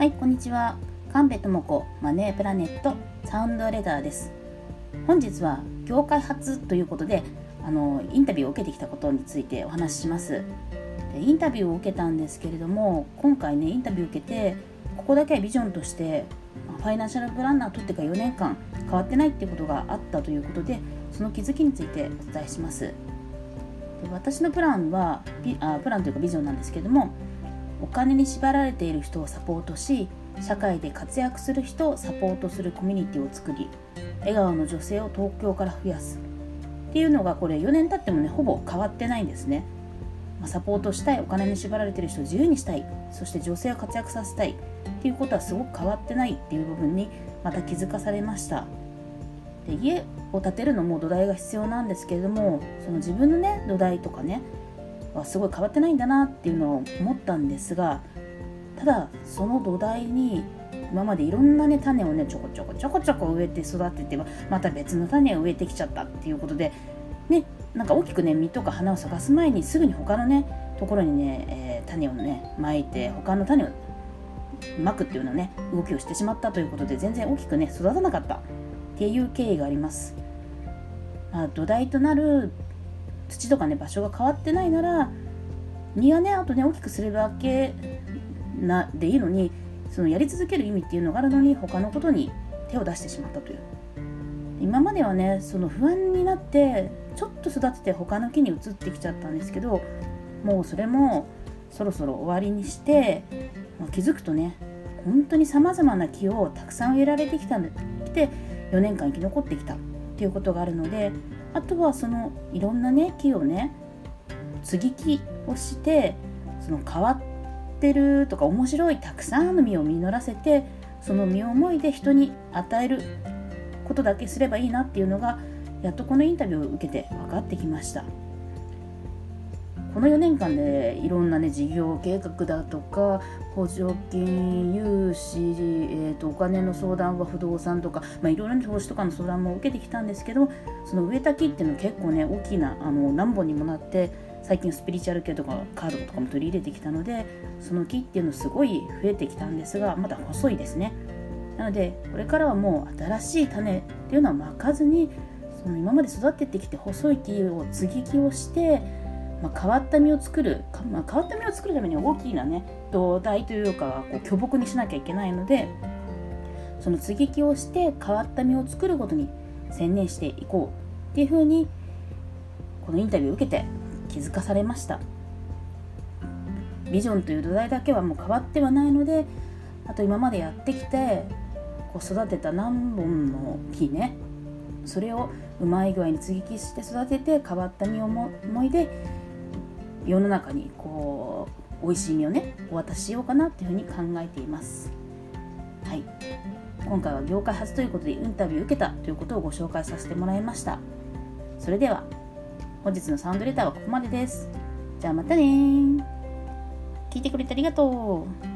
はいこんにちは。神戸智子マネープラネットサウンドレターです。本日は業界初ということであのインタビューを受けてきたことについてお話しします。でインタビューを受けたんですけれども今回ねインタビューを受けてここだけはビジョンとしてファイナンシャルプランナーとってから4年間変わってないっていうことがあったということでその気づきについてお伝えします。で私のプランはあプランというかビジョンなんですけれどもお金に縛られている人をサポートし社会で活躍する人をサポートするコミュニティを作り笑顔の女性を東京から増やす。っていうのがこれ4年経ってもねほぼ変わってないんですね、まあ、サポートしたいお金に縛られている人を自由にしたいそして女性を活躍させたいっていうことはすごく変わってないっていう部分にまた気づかされました。で家を建てるのも土台が必要なんですけれどもその自分のね土台とかねはすごい変わってないんだなっていうのを思ったんですがただその土台に今までいろんなね種をねちょこちょこちょこちょこ植えて育ててまた別の種を植えてきちゃったっていうことでねなんか大きくね実とか花を咲かす前にすぐに他のねところにね、えー、種をねまいて他の種をまくっていうのね動きをしてしまったということで全然大きくね育たなかったっていう経緯があります。まあ、土台となる土とかね場所が変わってないなら実はねあとね大きくするだけなでいいのにそのやり続ける意味っていうのがあるのに他のことに手を出してしまったという。今まではねその不安になってちょっと育てて他の木に移ってきちゃったんですけどもうそれもそろそろ終わりにして、まあ、気づくとね本当にさまざまな木をたくさん植えられてきたんできて4年間生き残ってきたっていうことがあるのであとはそのいろんなね木をね接ぎ木をしてその変わってるとか面白いたくさんの実を実らせてその実思いで人に与えることだけすればいいなっていうのがやっとこのインタビューを受けて分かってきました。この4年間でいろんなね事業計画だとか補助金融資、えーと、お金の相談は不動産とか、まあ、いろいろな投資とかの相談も受けてきたんですけどその植えた木っていうのは結構ね大きなあの何本にもなって最近スピリチュアル系とかカードとかも取り入れてきたのでその木っていうのすごい増えてきたんですがまだ細いですね。なのでこれからはもう新しい種っていうのはまかずにその今まで育ててきて細い木を接ぎ木をしてまあ、変わった実を作る、まあ、変わった実を作るために大きなね土台というかこう巨木にしなきゃいけないのでその接ぎ木をして変わった実を作ることに専念していこうっていうふうにこのインタビューを受けて気づかされました。ビジョンという土台だけはもう変わってはないのであと今までやってきてこう育てた何本の木ねそれをうまい具合に接ぎ木して育てて変わった実を思いで世の中にこう美味しい実をねお渡ししようかなっていうふうに考えています。はい。今回は業界初ということでインタビューを受けたということをご紹介させてもらいました。それでは本日のサウンドレターはここまでです。じゃあまたね聞いてくれてありがとう。